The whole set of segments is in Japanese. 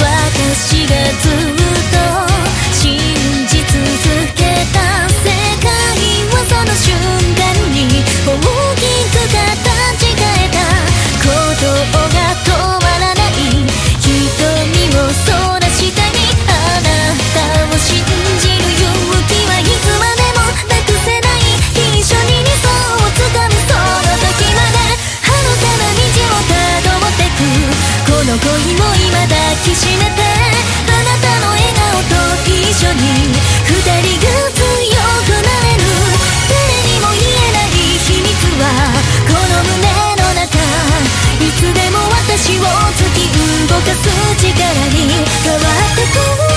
私がずっとを突き動かす力に変わってく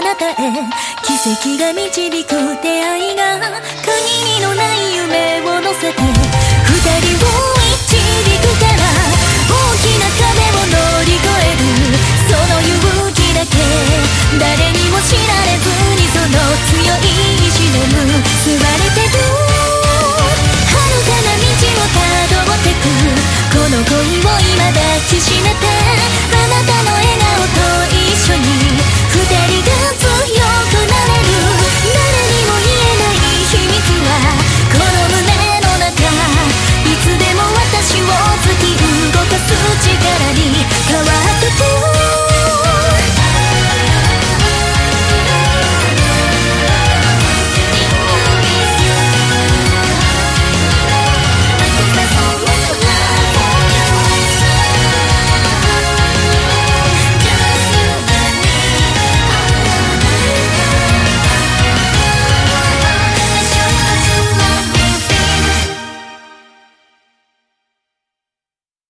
なたへ奇跡が導く出会いが限りのない夢を乗せて二人を導くから大きな壁を乗り越える。その勇気だけ誰にも知られずにその強い意志で結ばれてる遥かな道をたどってく。この恋を未だきしめ